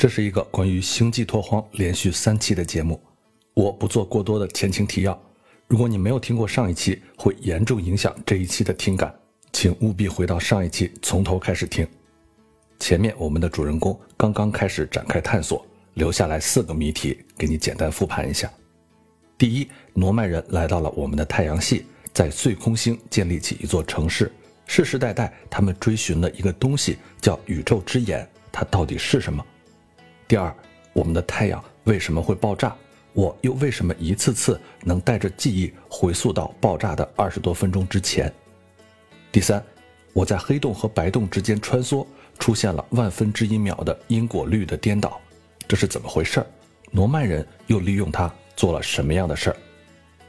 这是一个关于星际拓荒连续三期的节目，我不做过多的前情提要。如果你没有听过上一期，会严重影响这一期的听感，请务必回到上一期从头开始听。前面我们的主人公刚刚开始展开探索，留下来四个谜题，给你简单复盘一下。第一，诺曼人来到了我们的太阳系，在碎空星建立起一座城市，世世代代他们追寻的一个东西叫宇宙之眼，它到底是什么？第二，我们的太阳为什么会爆炸？我又为什么一次次能带着记忆回溯到爆炸的二十多分钟之前？第三，我在黑洞和白洞之间穿梭，出现了万分之一秒的因果律的颠倒，这是怎么回事？儿？罗曼人又利用它做了什么样的事儿？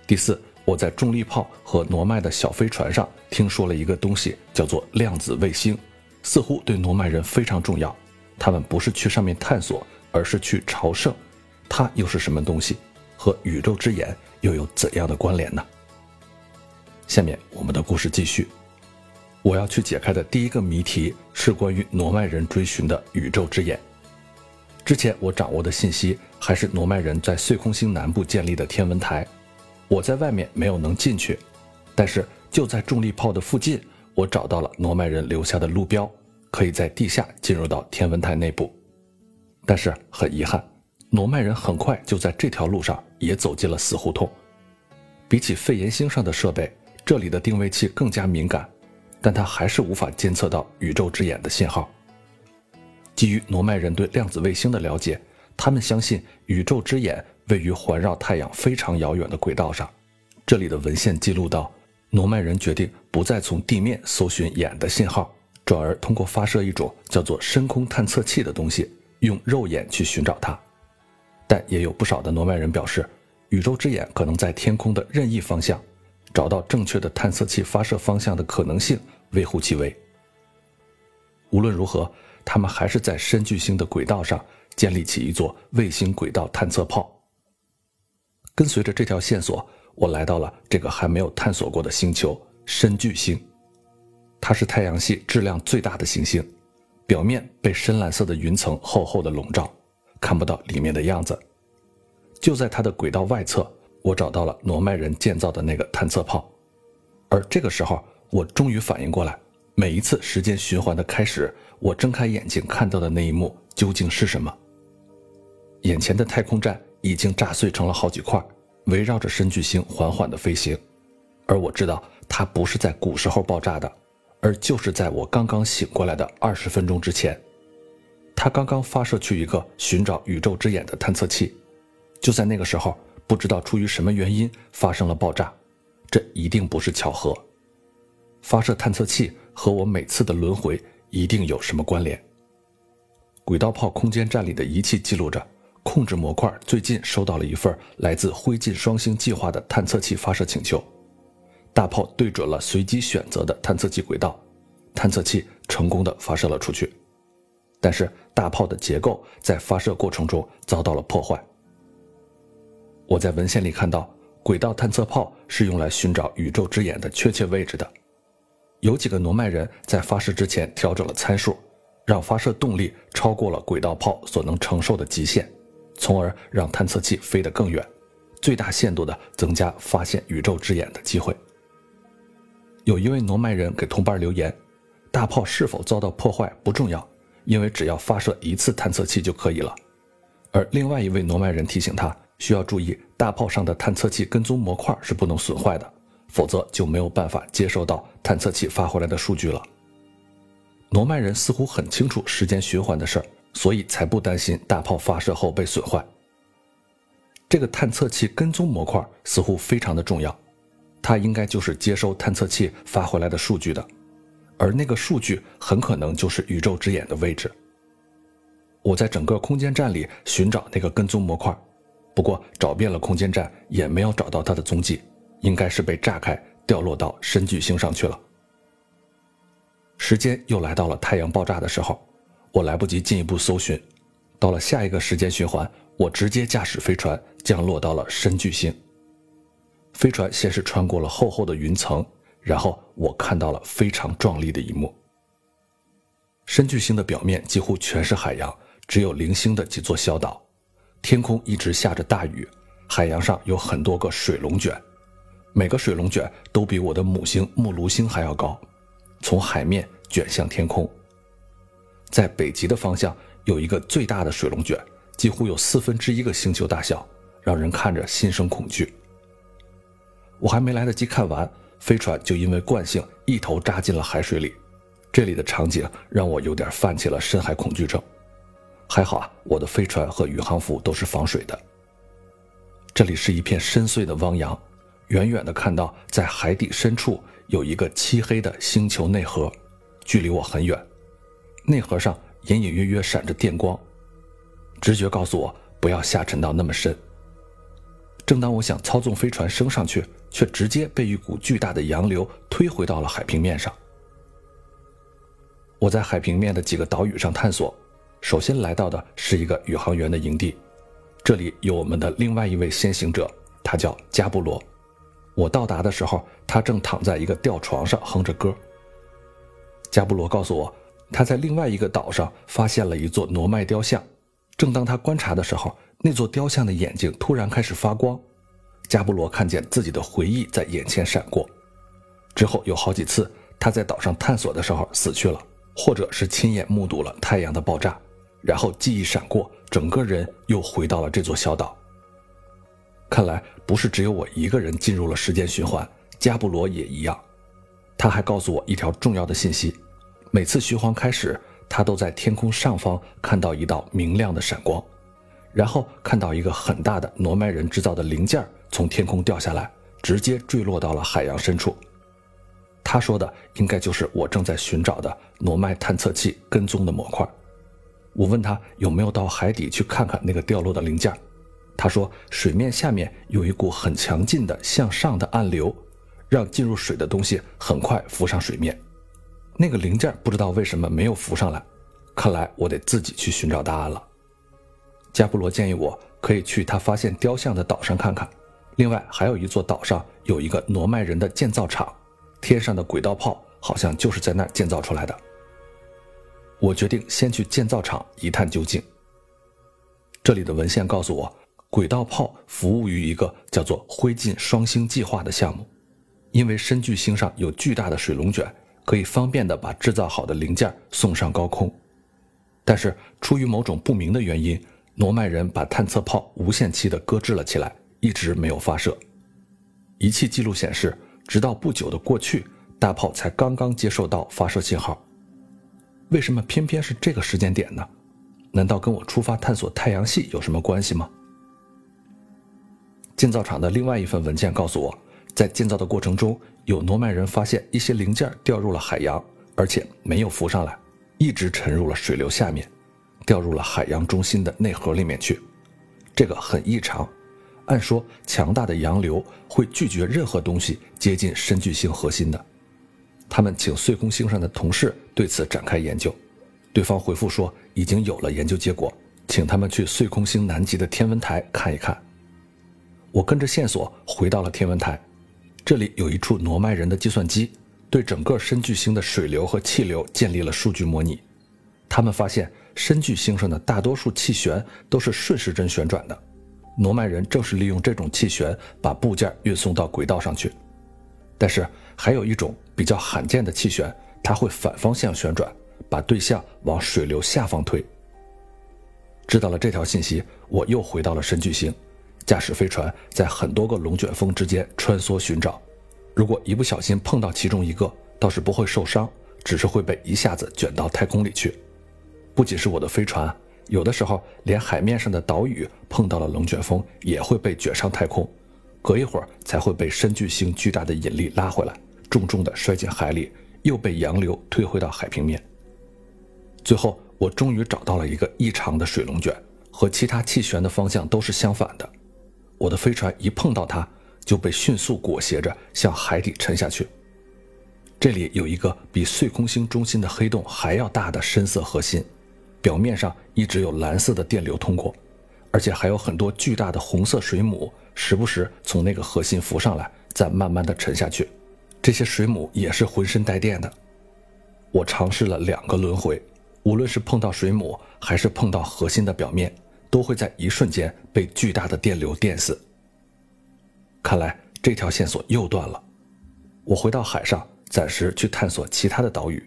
第四，我在重力炮和罗曼的小飞船上听说了一个东西，叫做量子卫星，似乎对罗曼人非常重要。他们不是去上面探索，而是去朝圣。它又是什么东西？和宇宙之眼又有怎样的关联呢？下面我们的故事继续。我要去解开的第一个谜题是关于诺曼人追寻的宇宙之眼。之前我掌握的信息还是诺曼人在碎空星南部建立的天文台。我在外面没有能进去，但是就在重力炮的附近，我找到了诺曼人留下的路标，可以在地下进入到天文台内部。但是很遗憾。诺曼人很快就在这条路上也走进了死胡同。比起肺炎星上的设备，这里的定位器更加敏感，但它还是无法监测到宇宙之眼的信号。基于诺曼人对量子卫星的了解，他们相信宇宙之眼位于环绕太阳非常遥远的轨道上。这里的文献记录到，诺曼人决定不再从地面搜寻眼的信号，转而通过发射一种叫做深空探测器的东西，用肉眼去寻找它。但也有不少的诺曼人表示，宇宙之眼可能在天空的任意方向，找到正确的探测器发射方向的可能性微乎其微。无论如何，他们还是在深巨星的轨道上建立起一座卫星轨道探测炮。跟随着这条线索，我来到了这个还没有探索过的星球——深巨星。它是太阳系质量最大的行星，表面被深蓝色的云层厚厚的笼罩。看不到里面的样子。就在它的轨道外侧，我找到了罗曼人建造的那个探测炮。而这个时候，我终于反应过来，每一次时间循环的开始，我睁开眼睛看到的那一幕究竟是什么？眼前的太空站已经炸碎成了好几块，围绕着深巨星缓缓地飞行。而我知道，它不是在古时候爆炸的，而就是在我刚刚醒过来的二十分钟之前。他刚刚发射去一个寻找宇宙之眼的探测器，就在那个时候，不知道出于什么原因发生了爆炸，这一定不是巧合。发射探测器和我每次的轮回一定有什么关联。轨道炮空间站里的仪器记录着，控制模块最近收到了一份来自灰烬双星计划的探测器发射请求，大炮对准了随机选择的探测器轨道，探测器成功的发射了出去。但是大炮的结构在发射过程中遭到了破坏。我在文献里看到，轨道探测炮是用来寻找宇宙之眼的确切位置的。有几个诺曼人在发射之前调整了参数，让发射动力超过了轨道炮所能承受的极限，从而让探测器飞得更远，最大限度地增加发现宇宙之眼的机会。有一位诺曼人给同伴留言：“大炮是否遭到破坏不重要。”因为只要发射一次探测器就可以了，而另外一位诺曼人提醒他需要注意，大炮上的探测器跟踪模块是不能损坏的，否则就没有办法接收到探测器发回来的数据了。诺曼人似乎很清楚时间循环的事儿，所以才不担心大炮发射后被损坏。这个探测器跟踪模块似乎非常的重要，它应该就是接收探测器发回来的数据的。而那个数据很可能就是宇宙之眼的位置。我在整个空间站里寻找那个跟踪模块，不过找遍了空间站也没有找到它的踪迹，应该是被炸开掉落到深巨星上去了。时间又来到了太阳爆炸的时候，我来不及进一步搜寻，到了下一个时间循环，我直接驾驶飞船降落到了深巨星。飞船先是穿过了厚厚的云层。然后我看到了非常壮丽的一幕。深巨星的表面几乎全是海洋，只有零星的几座小岛，天空一直下着大雨，海洋上有很多个水龙卷，每个水龙卷都比我的母星木卢星还要高，从海面卷向天空。在北极的方向有一个最大的水龙卷，几乎有四分之一个星球大小，让人看着心生恐惧。我还没来得及看完，飞船就因为惯性一头扎进了海水里。这里的场景让我有点犯起了深海恐惧症。还好啊，我的飞船和宇航服都是防水的。这里是一片深邃的汪洋，远远的看到在海底深处有一个漆黑的星球内核，距离我很远。内核上隐隐约约闪着电光，直觉告诉我不要下沉到那么深。正当我想操纵飞船升上去，却直接被一股巨大的洋流推回到了海平面上。我在海平面的几个岛屿上探索，首先来到的是一个宇航员的营地，这里有我们的另外一位先行者，他叫加布罗。我到达的时候，他正躺在一个吊床上哼着歌。加布罗告诉我，他在另外一个岛上发现了一座挪麦雕像，正当他观察的时候，那座雕像的眼睛突然开始发光。加布罗看见自己的回忆在眼前闪过，之后有好几次他在岛上探索的时候死去了。或者是亲眼目睹了太阳的爆炸，然后记忆闪过，整个人又回到了这座小岛。看来不是只有我一个人进入了时间循环，加布罗也一样。他还告诉我一条重要的信息：每次循环开始，他都在天空上方看到一道明亮的闪光，然后看到一个很大的挪麦人制造的零件从天空掉下来，直接坠落到了海洋深处。他说的应该就是我正在寻找的挪麦探测器跟踪的模块。我问他有没有到海底去看看那个掉落的零件。他说水面下面有一股很强劲的向上的暗流，让进入水的东西很快浮上水面。那个零件不知道为什么没有浮上来，看来我得自己去寻找答案了。加布罗建议我可以去他发现雕像的岛上看看，另外还有一座岛上有一个挪麦人的建造厂。天上的轨道炮好像就是在那儿建造出来的。我决定先去建造厂一探究竟。这里的文献告诉我，轨道炮服务于一个叫做“灰烬双星计划”的项目，因为深巨星上有巨大的水龙卷，可以方便的把制造好的零件送上高空。但是出于某种不明的原因，诺曼人把探测炮无限期的搁置了起来，一直没有发射。仪器记录显示。直到不久的过去，大炮才刚刚接受到发射信号。为什么偏偏是这个时间点呢？难道跟我出发探索太阳系有什么关系吗？建造厂的另外一份文件告诉我，在建造的过程中，有诺曼人发现一些零件掉入了海洋，而且没有浮上来，一直沉入了水流下面，掉入了海洋中心的内核里面去。这个很异常。按说，强大的洋流会拒绝任何东西接近深巨星核心的。他们请碎空星上的同事对此展开研究，对方回复说已经有了研究结果，请他们去碎空星南极的天文台看一看。我跟着线索回到了天文台，这里有一处挪麦人的计算机，对整个深巨星的水流和气流建立了数据模拟。他们发现深巨星上的大多数气旋都是顺时针旋转的。诺曼人正是利用这种气旋把部件运送到轨道上去，但是还有一种比较罕见的气旋，它会反方向旋转，把对象往水流下方推。知道了这条信息，我又回到了深巨星，驾驶飞船在很多个龙卷风之间穿梭寻找。如果一不小心碰到其中一个，倒是不会受伤，只是会被一下子卷到太空里去。不仅是我的飞船。有的时候，连海面上的岛屿碰到了龙卷风，也会被卷上太空，隔一会儿才会被深巨星巨大的引力拉回来，重重的摔进海里，又被洋流推回到海平面。最后，我终于找到了一个异常的水龙卷，和其他气旋的方向都是相反的。我的飞船一碰到它，就被迅速裹挟着向海底沉下去。这里有一个比碎空星中心的黑洞还要大的深色核心。表面上一直有蓝色的电流通过，而且还有很多巨大的红色水母，时不时从那个核心浮上来，再慢慢的沉下去。这些水母也是浑身带电的。我尝试了两个轮回，无论是碰到水母，还是碰到核心的表面，都会在一瞬间被巨大的电流电死。看来这条线索又断了。我回到海上，暂时去探索其他的岛屿。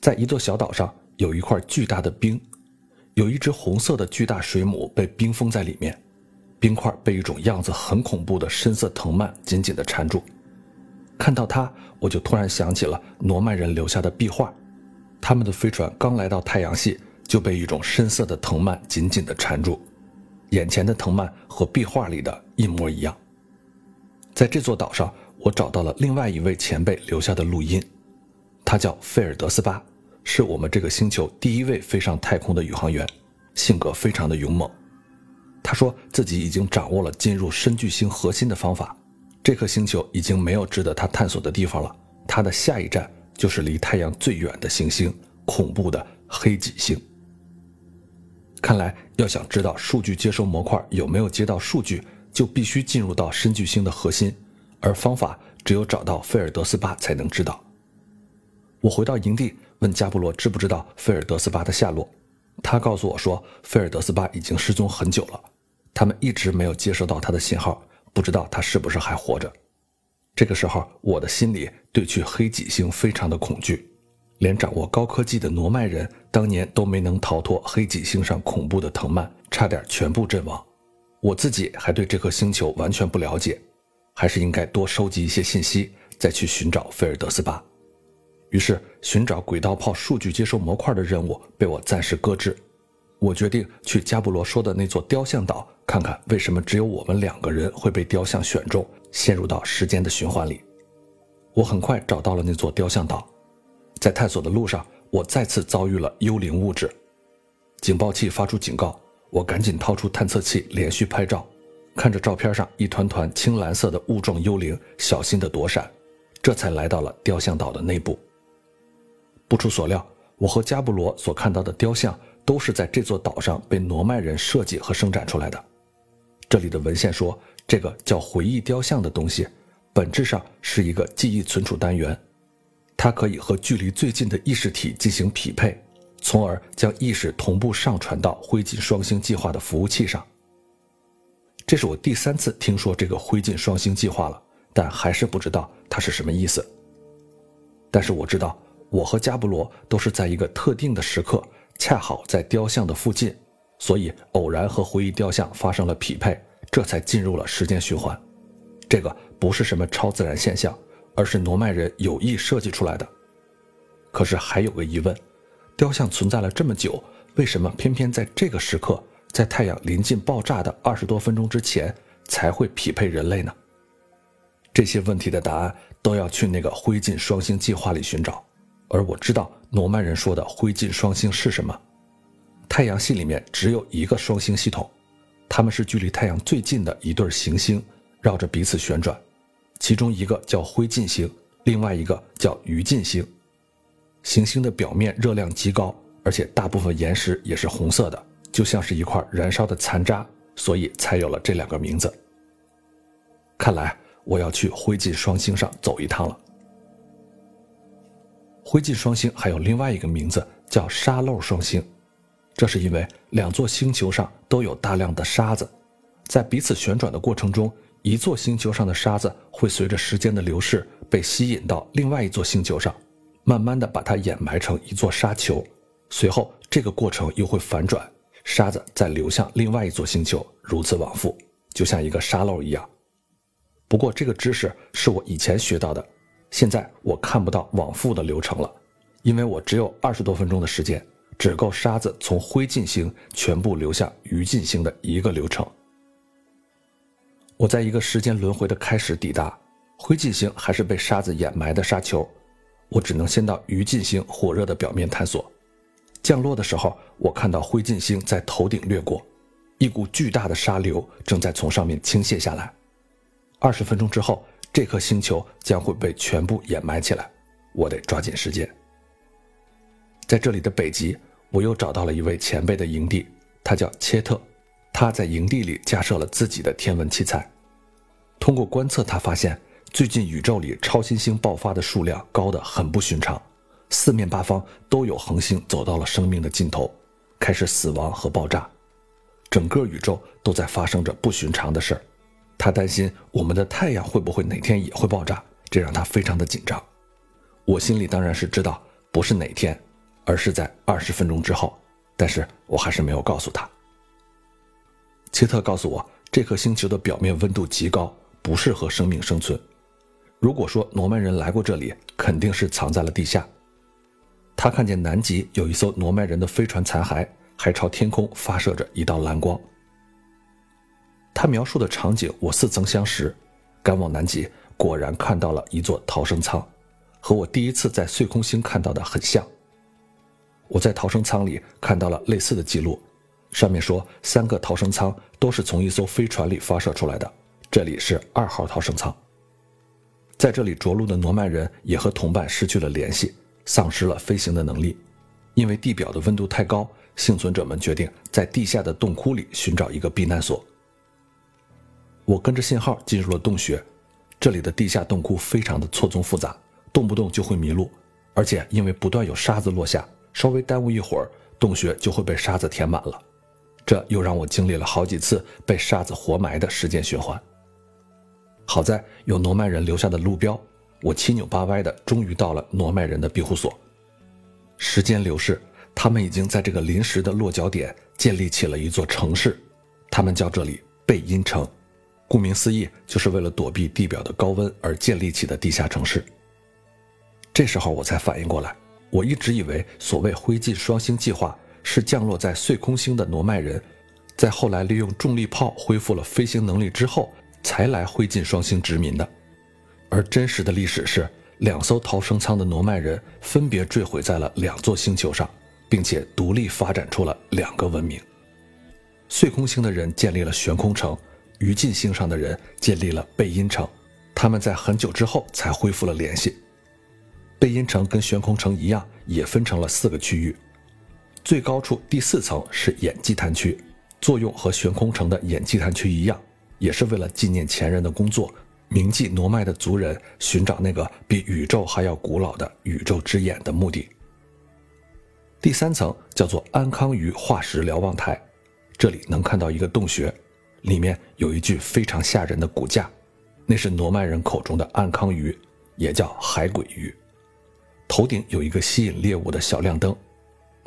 在一座小岛上，有一块巨大的冰，有一只红色的巨大水母被冰封在里面，冰块被一种样子很恐怖的深色藤蔓紧紧地缠住。看到它，我就突然想起了诺曼人留下的壁画，他们的飞船刚来到太阳系就被一种深色的藤蔓紧紧地缠住，眼前的藤蔓和壁画里的一模一样。在这座岛上。我找到了另外一位前辈留下的录音，他叫费尔德斯巴，是我们这个星球第一位飞上太空的宇航员，性格非常的勇猛。他说自己已经掌握了进入深巨星核心的方法，这颗星球已经没有值得他探索的地方了，他的下一站就是离太阳最远的行星——恐怖的黑脊星。看来要想知道数据接收模块有没有接到数据，就必须进入到深巨星的核心。而方法只有找到费尔德斯巴才能知道。我回到营地，问加布罗知不知道费尔德斯巴的下落。他告诉我说，费尔德斯巴已经失踪很久了，他们一直没有接收到他的信号，不知道他是不是还活着。这个时候，我的心里对去黑脊星非常的恐惧，连掌握高科技的挪麦人当年都没能逃脱黑脊星上恐怖的藤蔓，差点全部阵亡。我自己还对这颗星球完全不了解。还是应该多收集一些信息，再去寻找菲尔德斯巴。于是，寻找轨道炮数据接收模块的任务被我暂时搁置。我决定去加布罗说的那座雕像岛，看看为什么只有我们两个人会被雕像选中，陷入到时间的循环里。我很快找到了那座雕像岛，在探索的路上，我再次遭遇了幽灵物质，警报器发出警告，我赶紧掏出探测器连续拍照。看着照片上一团团青蓝色的雾状幽灵，小心地躲闪，这才来到了雕像岛的内部。不出所料，我和加布罗所看到的雕像都是在这座岛上被诺曼人设计和生产出来的。这里的文献说，这个叫回忆雕像的东西，本质上是一个记忆存储单元，它可以和距离最近的意识体进行匹配，从而将意识同步上传到灰烬双星计划的服务器上。这是我第三次听说这个灰烬双星计划了，但还是不知道它是什么意思。但是我知道，我和加布罗都是在一个特定的时刻，恰好在雕像的附近，所以偶然和回忆雕像发生了匹配，这才进入了时间循环。这个不是什么超自然现象，而是诺曼人有意设计出来的。可是还有个疑问：雕像存在了这么久，为什么偏偏在这个时刻？在太阳临近爆炸的二十多分钟之前才会匹配人类呢？这些问题的答案都要去那个灰烬双星计划里寻找。而我知道诺曼人说的灰烬双星是什么。太阳系里面只有一个双星系统，它们是距离太阳最近的一对行星，绕着彼此旋转。其中一个叫灰烬星，另外一个叫余烬星。行星的表面热量极高，而且大部分岩石也是红色的。就像是一块燃烧的残渣，所以才有了这两个名字。看来我要去灰烬双星上走一趟了。灰烬双星还有另外一个名字叫沙漏双星，这是因为两座星球上都有大量的沙子，在彼此旋转的过程中，一座星球上的沙子会随着时间的流逝被吸引到另外一座星球上，慢慢的把它掩埋成一座沙球，随后这个过程又会反转。沙子再流向另外一座星球，如此往复，就像一个沙漏一样。不过这个知识是我以前学到的，现在我看不到往复的流程了，因为我只有二十多分钟的时间，只够沙子从灰烬星全部流向余烬星的一个流程。我在一个时间轮回的开始抵达灰烬星，还是被沙子掩埋的沙丘，我只能先到余烬星火热的表面探索。降落的时候，我看到灰烬星在头顶掠过，一股巨大的沙流正在从上面倾泻下来。二十分钟之后，这颗星球将会被全部掩埋起来，我得抓紧时间。在这里的北极，我又找到了一位前辈的营地，他叫切特，他在营地里架设了自己的天文器材。通过观测，他发现最近宇宙里超新星爆发的数量高得很不寻常。四面八方都有恒星走到了生命的尽头，开始死亡和爆炸，整个宇宙都在发生着不寻常的事儿。他担心我们的太阳会不会哪天也会爆炸，这让他非常的紧张。我心里当然是知道不是哪天，而是在二十分钟之后，但是我还是没有告诉他。切特告诉我，这颗星球的表面温度极高，不适合生命生存。如果说罗曼人来过这里，肯定是藏在了地下。他看见南极有一艘罗曼人的飞船残骸，还朝天空发射着一道蓝光。他描述的场景我似曾相识，赶往南极，果然看到了一座逃生舱，和我第一次在碎空星看到的很像。我在逃生舱里看到了类似的记录，上面说三个逃生舱都是从一艘飞船里发射出来的，这里是二号逃生舱。在这里着陆的诺曼人也和同伴失去了联系，丧失了飞行的能力。因为地表的温度太高，幸存者们决定在地下的洞窟里寻找一个避难所。我跟着信号进入了洞穴，这里的地下洞窟非常的错综复杂，动不动就会迷路，而且因为不断有沙子落下，稍微耽误一会儿，洞穴就会被沙子填满了。这又让我经历了好几次被沙子活埋的时间循环。好在有诺曼人留下的路标，我七扭八歪的终于到了诺曼人的庇护所。时间流逝，他们已经在这个临时的落脚点建立起了一座城市，他们叫这里贝因城，顾名思义，就是为了躲避地表的高温而建立起的地下城市。这时候我才反应过来，我一直以为所谓灰烬双星计划是降落在碎空星的诺曼人，在后来利用重力炮恢复了飞行能力之后。才来灰烬双星殖民的，而真实的历史是，两艘逃生舱的诺曼人分别坠毁在了两座星球上，并且独立发展出了两个文明。碎空星的人建立了悬空城，余烬星上的人建立了贝因城，他们在很久之后才恢复了联系。贝因城跟悬空城一样，也分成了四个区域，最高处第四层是演祭坛区，作用和悬空城的演祭坛区一样。也是为了纪念前人的工作，铭记挪麦的族人，寻找那个比宇宙还要古老的宇宙之眼的目的。第三层叫做安康鱼化石瞭望台，这里能看到一个洞穴，里面有一具非常吓人的骨架，那是挪麦人口中的安康鱼，也叫海鬼鱼，头顶有一个吸引猎物的小亮灯，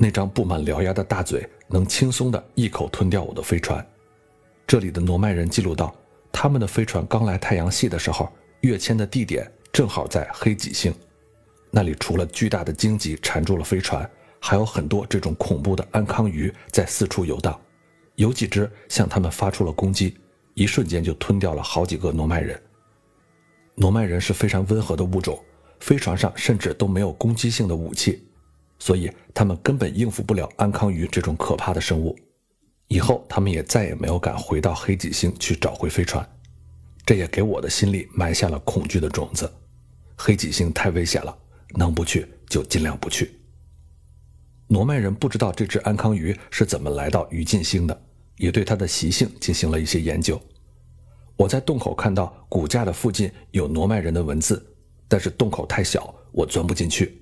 那张布满獠牙的大嘴能轻松地一口吞掉我的飞船。这里的诺曼人记录到，他们的飞船刚来太阳系的时候，跃迁的地点正好在黑脊星，那里除了巨大的荆棘缠住了飞船，还有很多这种恐怖的安康鱼在四处游荡，有几只向他们发出了攻击，一瞬间就吞掉了好几个诺曼人。诺曼人是非常温和的物种，飞船上甚至都没有攻击性的武器，所以他们根本应付不了安康鱼这种可怕的生物。以后他们也再也没有敢回到黑脊星去找回飞船，这也给我的心里埋下了恐惧的种子。黑脊星太危险了，能不去就尽量不去。挪曼人不知道这只安康鱼是怎么来到鱼进星的，也对它的习性进行了一些研究。我在洞口看到骨架的附近有挪曼人的文字，但是洞口太小，我钻不进去。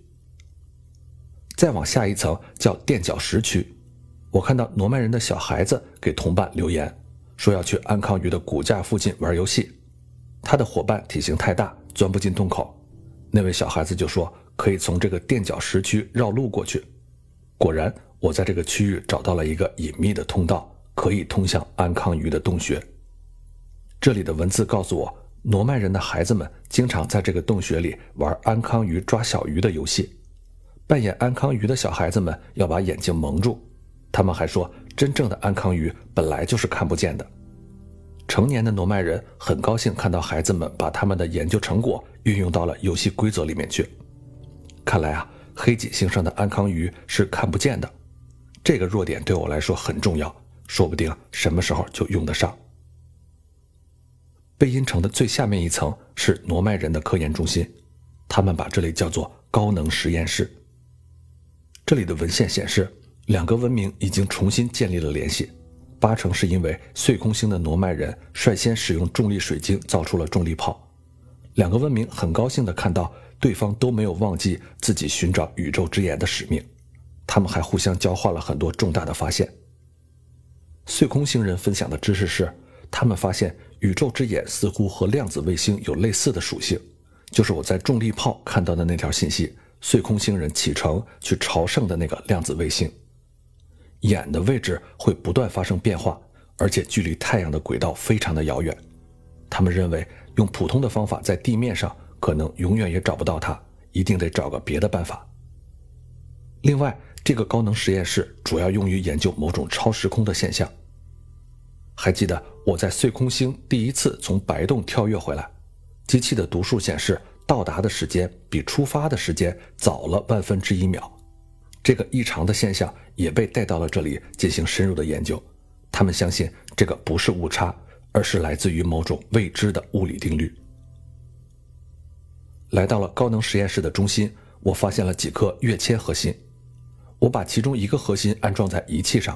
再往下一层叫垫脚石区。我看到挪曼人的小孩子给同伴留言，说要去安康鱼的骨架附近玩游戏。他的伙伴体型太大，钻不进洞口。那位小孩子就说可以从这个垫脚石区绕路过去。果然，我在这个区域找到了一个隐秘的通道，可以通向安康鱼的洞穴。这里的文字告诉我，挪曼人的孩子们经常在这个洞穴里玩安康鱼抓小鱼的游戏。扮演安康鱼的小孩子们要把眼睛蒙住。他们还说，真正的安康鱼本来就是看不见的。成年的诺曼人很高兴看到孩子们把他们的研究成果运用到了游戏规则里面去。看来啊，黑脊星上的安康鱼是看不见的，这个弱点对我来说很重要，说不定什么时候就用得上。贝因城的最下面一层是诺曼人的科研中心，他们把这里叫做高能实验室。这里的文献显示。两个文明已经重新建立了联系，八成是因为碎空星的诺曼人率先使用重力水晶造出了重力炮。两个文明很高兴地看到对方都没有忘记自己寻找宇宙之眼的使命，他们还互相交换了很多重大的发现。碎空星人分享的知识是，他们发现宇宙之眼似乎和量子卫星有类似的属性，就是我在重力炮看到的那条信息：碎空星人启程去朝圣的那个量子卫星。眼的位置会不断发生变化，而且距离太阳的轨道非常的遥远。他们认为用普通的方法在地面上可能永远也找不到它，一定得找个别的办法。另外，这个高能实验室主要用于研究某种超时空的现象。还记得我在碎空星第一次从白洞跳跃回来，机器的读数显示到达的时间比出发的时间早了万分之一秒。这个异常的现象也被带到了这里进行深入的研究。他们相信这个不是误差，而是来自于某种未知的物理定律。来到了高能实验室的中心，我发现了几颗跃迁核心。我把其中一个核心安装在仪器上。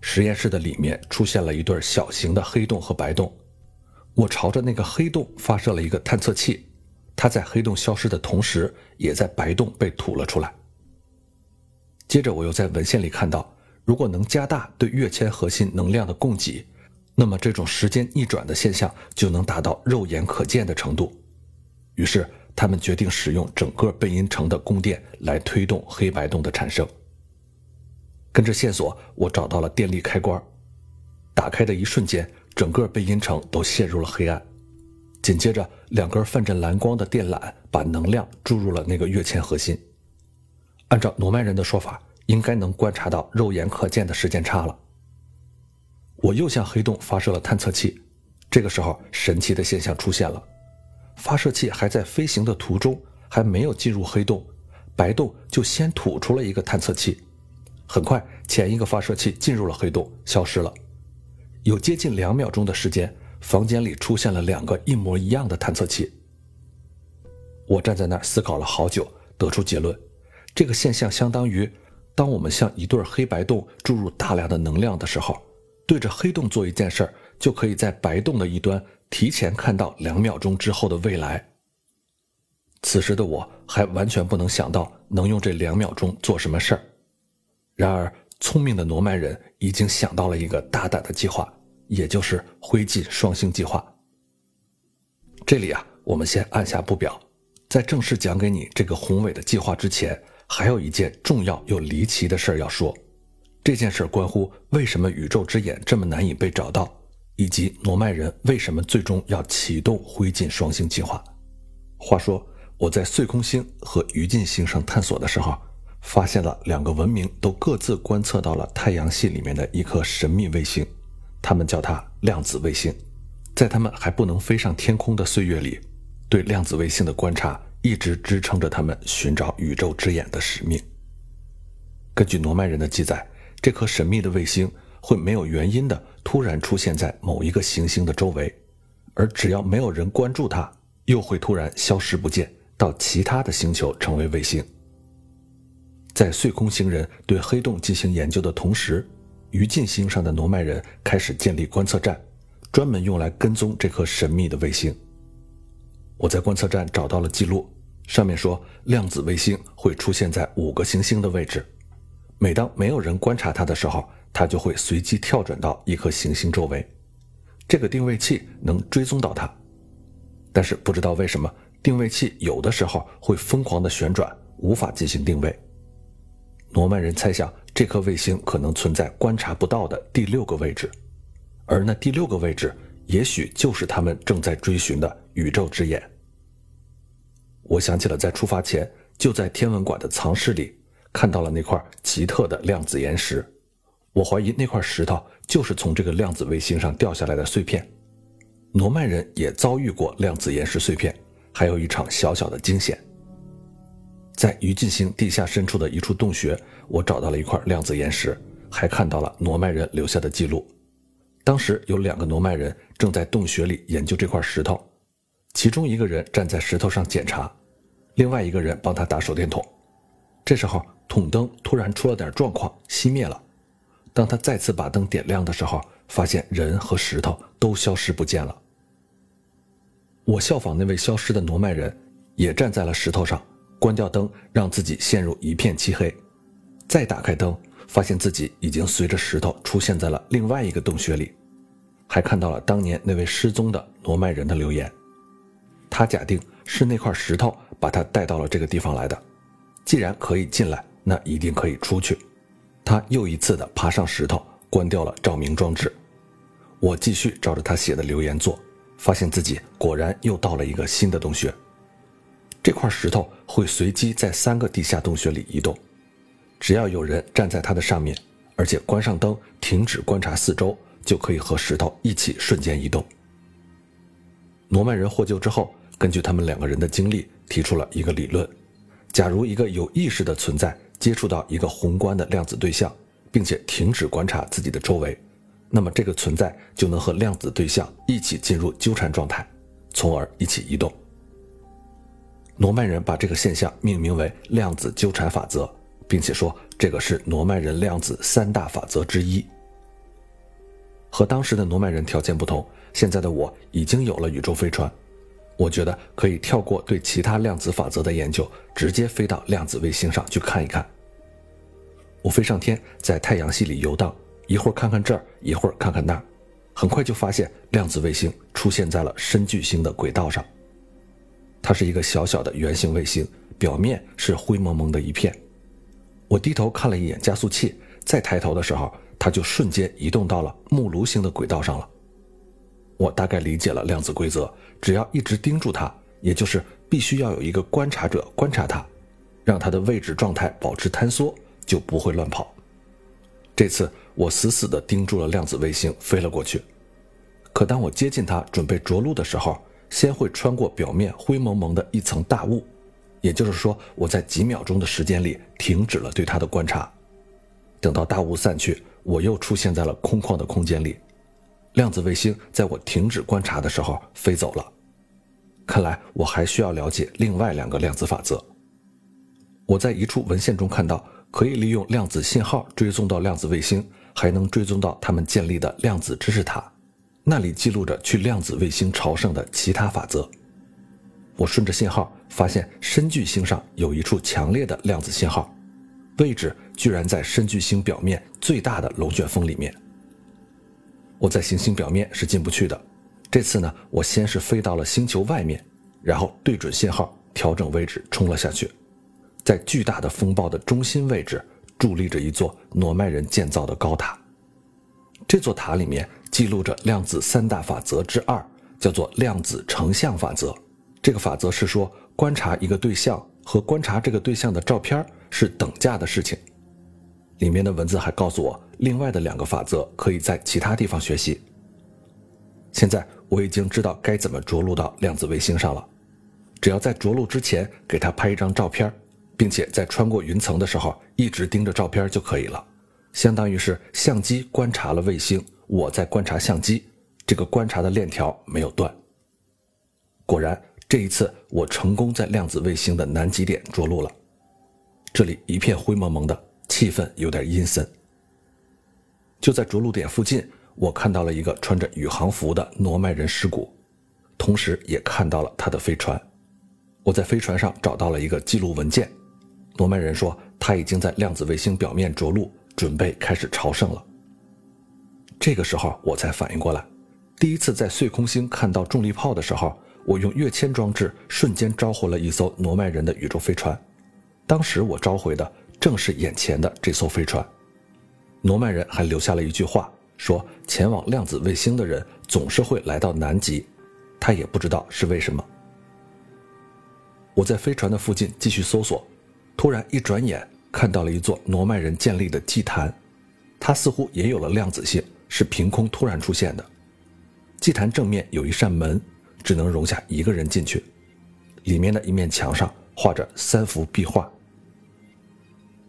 实验室的里面出现了一对小型的黑洞和白洞，我朝着那个黑洞发射了一个探测器，它在黑洞消失的同时，也在白洞被吐了出来。接着我又在文献里看到，如果能加大对跃迁核心能量的供给，那么这种时间逆转的现象就能达到肉眼可见的程度。于是他们决定使用整个贝因城的供电来推动黑白洞的产生。跟着线索，我找到了电力开关，打开的一瞬间，整个贝因城都陷入了黑暗。紧接着，两根泛着蓝光的电缆把能量注入了那个跃迁核心。按照罗曼人的说法，应该能观察到肉眼可见的时间差了。我又向黑洞发射了探测器，这个时候，神奇的现象出现了：发射器还在飞行的途中，还没有进入黑洞，白洞就先吐出了一个探测器。很快，前一个发射器进入了黑洞，消失了。有接近两秒钟的时间，房间里出现了两个一模一样的探测器。我站在那儿思考了好久，得出结论：这个现象相当于，当我们向一对黑白洞注入大量的能量的时候，对着黑洞做一件事儿，就可以在白洞的一端提前看到两秒钟之后的未来。此时的我还完全不能想到能用这两秒钟做什么事儿。然而，聪明的诺曼人已经想到了一个大胆的计划，也就是灰烬双星计划。这里啊，我们先按下不表，在正式讲给你这个宏伟的计划之前，还有一件重要又离奇的事儿要说。这件事关乎为什么宇宙之眼这么难以被找到，以及罗麦人为什么最终要启动灰烬双星计划。话说，我在碎空星和余烬星上探索的时候。发现了两个文明都各自观测到了太阳系里面的一颗神秘卫星，他们叫它量子卫星。在他们还不能飞上天空的岁月里，对量子卫星的观察一直支撑着他们寻找宇宙之眼的使命。根据诺曼人的记载，这颗神秘的卫星会没有原因的突然出现在某一个行星的周围，而只要没有人关注它，又会突然消失不见，到其他的星球成为卫星。在碎空星人对黑洞进行研究的同时，于禁星上的挪麦人开始建立观测站，专门用来跟踪这颗神秘的卫星。我在观测站找到了记录，上面说量子卫星会出现在五个行星的位置，每当没有人观察它的时候，它就会随机跳转到一颗行星周围。这个定位器能追踪到它，但是不知道为什么，定位器有的时候会疯狂地旋转，无法进行定位。诺曼人猜想，这颗卫星可能存在观察不到的第六个位置，而那第六个位置，也许就是他们正在追寻的宇宙之眼。我想起了在出发前就在天文馆的藏室里看到了那块奇特的量子岩石，我怀疑那块石头就是从这个量子卫星上掉下来的碎片。诺曼人也遭遇过量子岩石碎片，还有一场小小的惊险。在于进星地下深处的一处洞穴，我找到了一块量子岩石，还看到了诺曼人留下的记录。当时有两个诺曼人正在洞穴里研究这块石头，其中一个人站在石头上检查，另外一个人帮他打手电筒。这时候，筒灯突然出了点状况，熄灭了。当他再次把灯点亮的时候，发现人和石头都消失不见了。我效仿那位消失的诺曼人。也站在了石头上，关掉灯，让自己陷入一片漆黑。再打开灯，发现自己已经随着石头出现在了另外一个洞穴里，还看到了当年那位失踪的罗麦人的留言。他假定是那块石头把他带到了这个地方来的。既然可以进来，那一定可以出去。他又一次的爬上石头，关掉了照明装置。我继续照着他写的留言做，发现自己果然又到了一个新的洞穴。这块石头会随机在三个地下洞穴里移动，只要有人站在它的上面，而且关上灯，停止观察四周，就可以和石头一起瞬间移动。罗曼人获救之后，根据他们两个人的经历，提出了一个理论：假如一个有意识的存在接触到一个宏观的量子对象，并且停止观察自己的周围。那么这个存在就能和量子对象一起进入纠缠状态，从而一起移动。罗曼人把这个现象命名为量子纠缠法则，并且说这个是罗曼人量子三大法则之一。和当时的罗曼人条件不同，现在的我已经有了宇宙飞船，我觉得可以跳过对其他量子法则的研究，直接飞到量子卫星上去看一看。我飞上天，在太阳系里游荡。一会儿看看这儿，一会儿看看那儿，很快就发现量子卫星出现在了深巨星的轨道上。它是一个小小的圆形卫星，表面是灰蒙蒙的一片。我低头看了一眼加速器，再抬头的时候，它就瞬间移动到了木炉星的轨道上了。我大概理解了量子规则，只要一直盯住它，也就是必须要有一个观察者观察它，让它的位置状态保持坍缩，就不会乱跑。这次。我死死地盯住了量子卫星，飞了过去。可当我接近它，准备着陆的时候，先会穿过表面灰蒙蒙的一层大雾，也就是说，我在几秒钟的时间里停止了对它的观察。等到大雾散去，我又出现在了空旷的空间里。量子卫星在我停止观察的时候飞走了。看来我还需要了解另外两个量子法则。我在一处文献中看到，可以利用量子信号追踪到量子卫星。还能追踪到他们建立的量子知识塔，那里记录着去量子卫星朝圣的其他法则。我顺着信号发现深巨星上有一处强烈的量子信号，位置居然在深巨星表面最大的龙卷风里面。我在行星表面是进不去的，这次呢，我先是飞到了星球外面，然后对准信号调整位置冲了下去，在巨大的风暴的中心位置。伫立着一座诺曼人建造的高塔，这座塔里面记录着量子三大法则之二，叫做量子成像法则。这个法则是说，观察一个对象和观察这个对象的照片是等价的事情。里面的文字还告诉我，另外的两个法则可以在其他地方学习。现在我已经知道该怎么着陆到量子卫星上了，只要在着陆之前给他拍一张照片。并且在穿过云层的时候，一直盯着照片就可以了，相当于是相机观察了卫星，我在观察相机，这个观察的链条没有断。果然，这一次我成功在量子卫星的南极点着陆了。这里一片灰蒙蒙的，气氛有点阴森。就在着陆点附近，我看到了一个穿着宇航服的诺曼人尸骨，同时也看到了他的飞船。我在飞船上找到了一个记录文件。诺曼人说，他已经在量子卫星表面着陆，准备开始朝圣了。这个时候，我才反应过来，第一次在碎空星看到重力炮的时候，我用跃迁装置瞬间召回了一艘诺曼人的宇宙飞船。当时我召回的正是眼前的这艘飞船。诺曼人还留下了一句话，说前往量子卫星的人总是会来到南极，他也不知道是为什么。我在飞船的附近继续搜索。突然一转眼，看到了一座诺曼人建立的祭坛，它似乎也有了量子性，是凭空突然出现的。祭坛正面有一扇门，只能容下一个人进去。里面的一面墙上画着三幅壁画。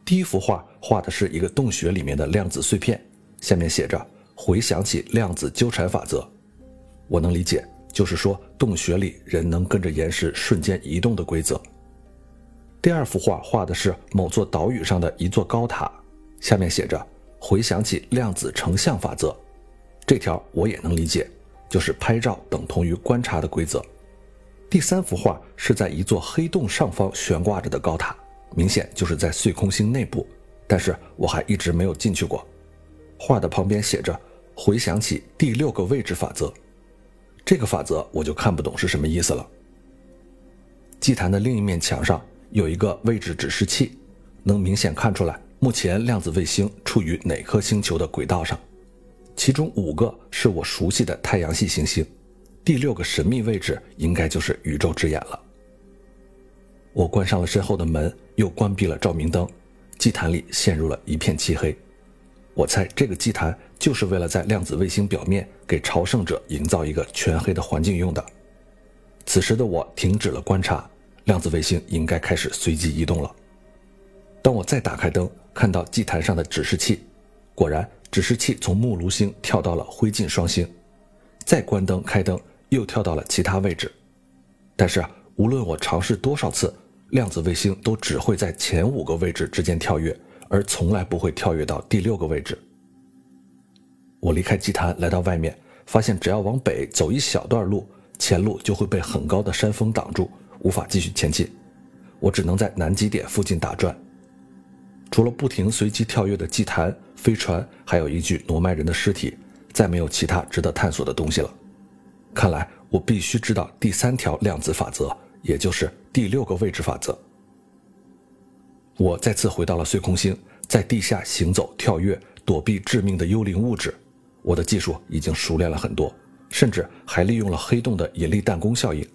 第一幅画画的是一个洞穴里面的量子碎片，下面写着“回想起量子纠缠法则”。我能理解，就是说洞穴里人能跟着岩石瞬间移动的规则。第二幅画画的是某座岛屿上的一座高塔，下面写着“回想起量子成像法则”，这条我也能理解，就是拍照等同于观察的规则。第三幅画是在一座黑洞上方悬挂着的高塔，明显就是在碎空星内部，但是我还一直没有进去过。画的旁边写着“回想起第六个位置法则”，这个法则我就看不懂是什么意思了。祭坛的另一面墙上有一个位置指示器，能明显看出来目前量子卫星处于哪颗星球的轨道上，其中五个是我熟悉的太阳系行星。第六个神秘位置应该就是宇宙之眼了。我关上了身后的门，又关闭了照明灯，祭坛里陷入了一片漆黑。我猜这个祭坛就是为了在量子卫星表面给朝圣者营造一个全黑的环境用的。此时的我停止了观察，量子卫星应该开始随机移动了。当我再打开灯，看到祭坛上的指示器，果然指示器从木炉星跳到了灰烬双星。再关灯开灯。又跳到了其他位置，但是无论我尝试多少次，量子卫星都只会在前五个位置之间跳跃，而从来不会跳跃到第六个位置。我离开祭坛来到外面，发现只要往北走一小段路，前路就会被很高的山峰挡住，无法继续前进。我只能在南极点附近打转。除了不停随机跳跃的祭坛、飞船，还有一具诺曼人的尸体，再没有其他值得探索的东西了。看来我必须知道第三条量子法则，也就是第六个位置法则。我再次回到了碎空星，在地下行走、跳跃，躲避致命的幽灵物质。我的技术已经熟练了很多，甚至还利用了黑洞的引力弹弓效应。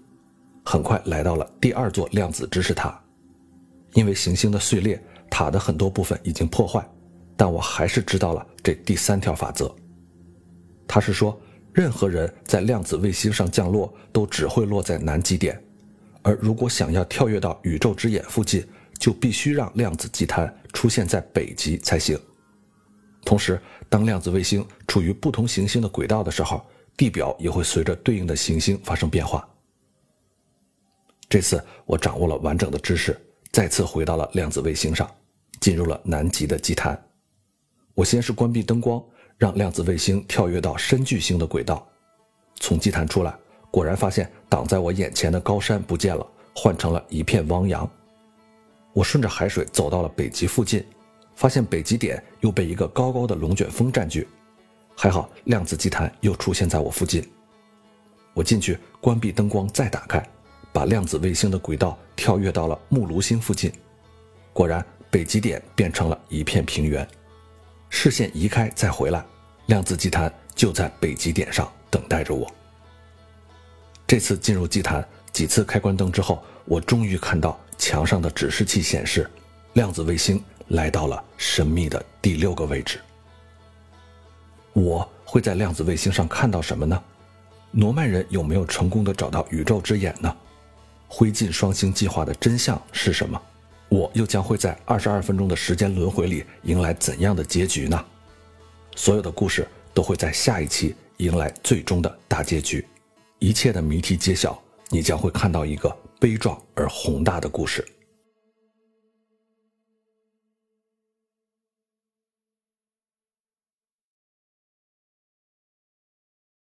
很快来到了第二座量子知识塔，因为行星的碎裂，塔的很多部分已经破坏，但我还是知道了这第三条法则。他是说。任何人在量子卫星上降落都只会落在南极点，而如果想要跳跃到宇宙之眼附近，就必须让量子祭坛出现在北极才行。同时，当量子卫星处于不同行星的轨道的时候，地表也会随着对应的行星发生变化。这次我掌握了完整的知识，再次回到了量子卫星上，进入了南极的祭坛。我先是关闭灯光。让量子卫星跳跃到深巨星的轨道，从祭坛出来，果然发现挡在我眼前的高山不见了，换成了一片汪洋。我顺着海水走到了北极附近，发现北极点又被一个高高的龙卷风占据，还好量子祭坛又出现在我附近。我进去关闭灯光，再打开，把量子卫星的轨道跳跃到了木炉星附近，果然北极点变成了一片平原。视线移开再回来，量子祭坛就在北极点上等待着我。这次进入祭坛，几次开关灯之后，我终于看到墙上的指示器显示，量子卫星来到了神秘的第六个位置。我会在量子卫星上看到什么呢？诺曼人有没有成功的找到宇宙之眼呢？灰烬双星计划的真相是什么？我又将会在二十二分钟的时间轮回里迎来怎样的结局呢？所有的故事都会在下一期迎来最终的大结局，一切的谜题揭晓，你将会看到一个悲壮而宏大的故事。